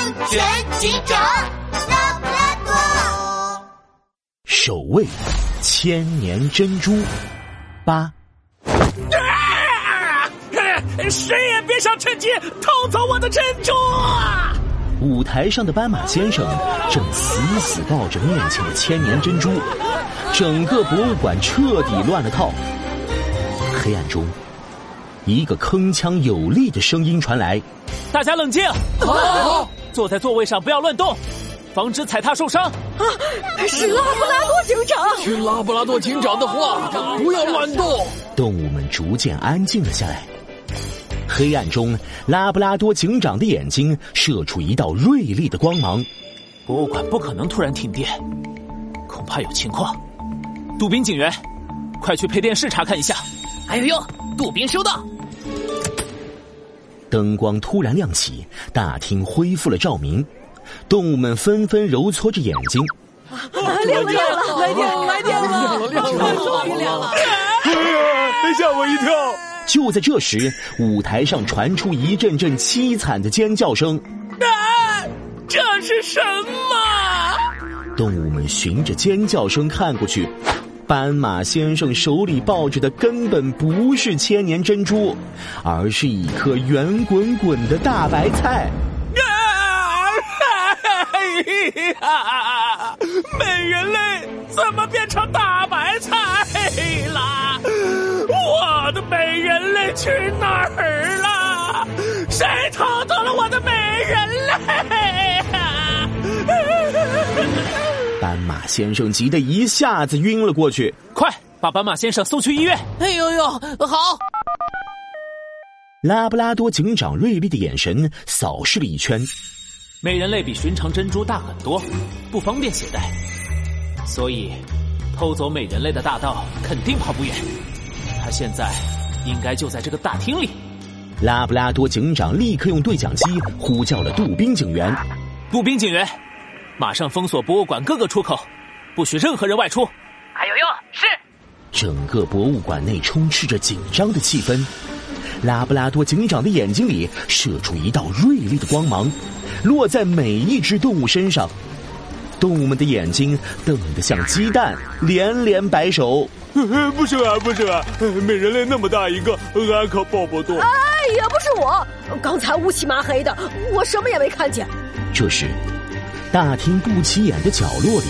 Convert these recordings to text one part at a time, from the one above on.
安全警长拉布拉多，守卫千年珍珠八。谁也别想趁机偷走我的珍珠啊！舞台上的斑马先生正死死抱着面前的千年珍珠，整个博物馆彻底乱了套。黑暗中，一个铿锵有力的声音传来：“大家冷静，好，坐在座位上不要乱动，防止踩踏受伤。”啊，是拉布拉多警长。听拉布拉多警长的话，不要乱动。动物们逐渐安静了下来。黑暗中，拉布拉多警长的眼睛射出一道锐利的光芒。博物馆不可能突然停电，恐怕有情况。杜宾警员，快去配电室查看一下。哎呦呦，杜宾收到。灯光突然亮起，大厅恢复了照明，动物们纷纷揉搓着眼睛。亮了，亮了，来电，来电了，亮了，终于亮了！吓我一跳。就在这时，舞台上传出一阵阵凄惨的尖叫声。啊！这是什么？动物们循着尖叫声看过去，斑马先生手里抱着的根本不是千年珍珠，而是一颗圆滚滚的大白菜。啊！美人类怎么变成大白菜了？我的美人类去哪儿了？谁偷走了我的美人类？先生急得一下子晕了过去，快把斑马先生送去医院！哎呦呦，好！拉布拉多警长锐利的眼神扫视了一圈，美人类比寻常珍珠大很多，不方便携带，所以偷走美人类的大盗肯定跑不远。他现在应该就在这个大厅里。拉布拉多警长立刻用对讲机呼叫了杜宾警员。杜宾警员，马上封锁博物馆各个出口，不许任何人外出。还有用，是。整个博物馆内充斥着紧张的气氛。拉布拉多警长的眼睛里射出一道锐利的光芒，落在每一只动物身上。动物们的眼睛瞪得像鸡蛋，连连摆手。不是啊，不是啊！美人类那么大一个，俺可抱不动。哎，也不是我，刚才乌漆麻黑的，我什么也没看见。这时，大厅不起眼的角落里，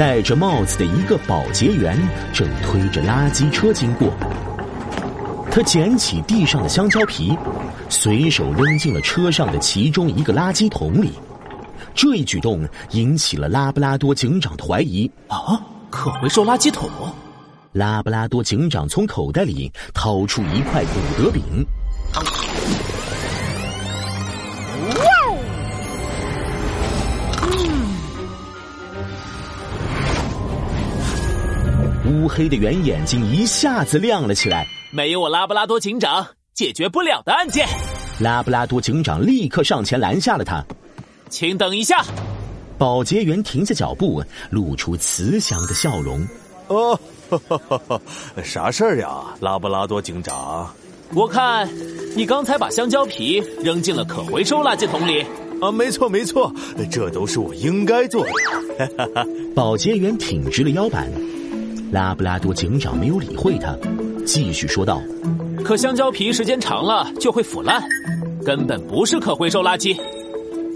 戴着帽子的一个保洁员正推着垃圾车经过。他捡起地上的香蕉皮，随手扔进了车上的其中一个垃圾桶里。这一举动引起了拉布拉多警长的怀疑。啊，可回收垃圾桶！拉布拉多警长从口袋里掏出一块古德饼。哇！乌黑的圆眼睛一下子亮了起来。没有我拉布拉多警长，解决不了的案件。拉布拉多警长立刻上前拦下了他。请等一下。保洁员停下脚步，露出慈祥的笑容。哦，啥事儿呀，拉布拉多警长？我看你刚才把香蕉皮扔进了可回收垃圾桶里。啊，没错没错，这都是我应该做的。保洁员挺直了腰板。拉布拉多警长没有理会他，继续说道：“可香蕉皮时间长了就会腐烂，根本不是可回收垃圾，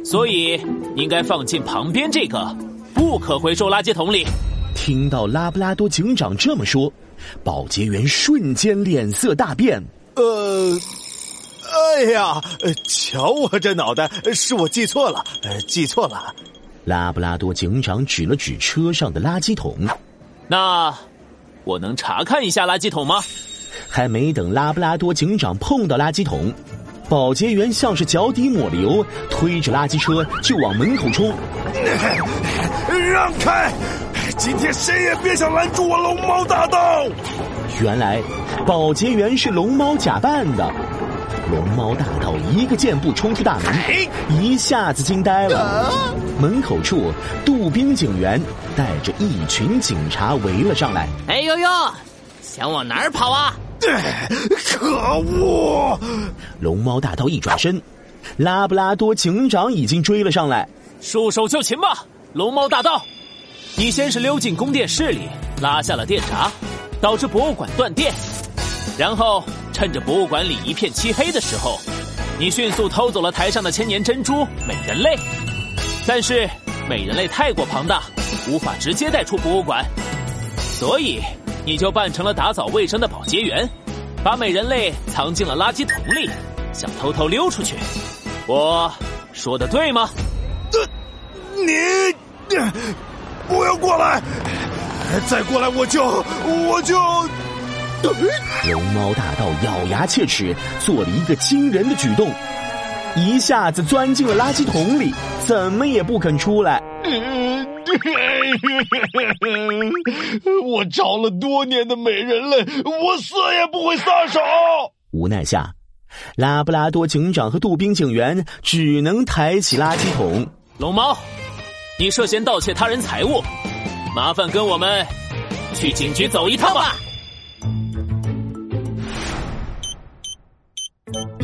所以应该放进旁边这个不可回收垃圾桶里。”听到拉布拉多警长这么说，保洁员瞬间脸色大变。呃，哎呀，瞧我这脑袋，是我记错了，记错了。拉布拉多警长指了指车上的垃圾桶。那我能查看一下垃圾桶吗？还没等拉布拉多警长碰到垃圾桶，保洁员像是脚底抹了油，推着垃圾车就往门口冲。让开！今天谁也别想拦住我龙猫大盗！原来保洁员是龙猫假扮的。龙猫大盗一个箭步冲出大门，一下子惊呆了。门口处，杜宾警员带着一群警察围了上来。哎呦呦，想往哪儿跑啊？可恶！龙猫大盗一转身，拉布拉多警长已经追了上来。束手就擒吧，龙猫大盗！你先是溜进宫殿室里，拉下了电闸，导致博物馆断电。然后趁着博物馆里一片漆黑的时候，你迅速偷走了台上的千年珍珠美人类。但是美人类太过庞大，无法直接带出博物馆，所以你就扮成了打扫卫生的保洁员，把美人类藏进了垃圾桶里，想偷偷溜出去。我说的对吗？你不要过来！再过来我就我就。龙猫大盗咬牙切齿，做了一个惊人的举动，一下子钻进了垃圾桶里，怎么也不肯出来。我找了多年的美人类，我死也不会撒手。无奈下，拉布拉多警长和杜宾警员只能抬起垃圾桶。龙猫，你涉嫌盗窃他人财物，麻烦跟我们去警局走一趟吧。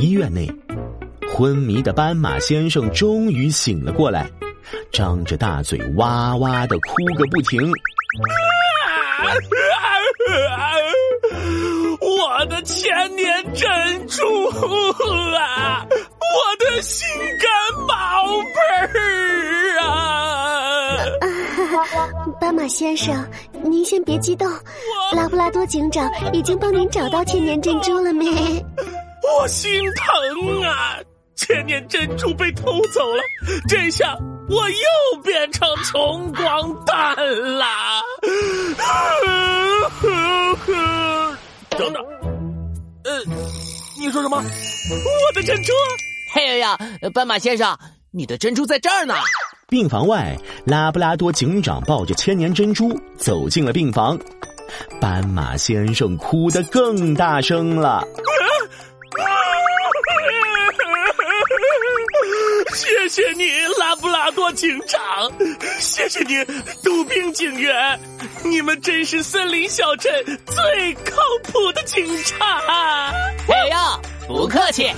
医院内，昏迷的斑马先生终于醒了过来，张着大嘴哇哇的哭个不停。我的千年珍珠啊，我的心肝宝贝儿啊！斑马先生，您先别激动，拉布拉多警长已经帮您找到千年珍珠了没？我心疼啊！千年珍珠被偷走了，这下我又变成穷光蛋啦！等等，呃，你说什么？我的珍珠？嘿呀呀，斑马先生，你的珍珠在这儿呢。病房外，拉布拉多警长抱着千年珍珠走进了病房，斑马先生哭得更大声了。警长！谢谢你，杜宾警员！你们真是森林小镇最靠谱的警察！哎呀，不客气！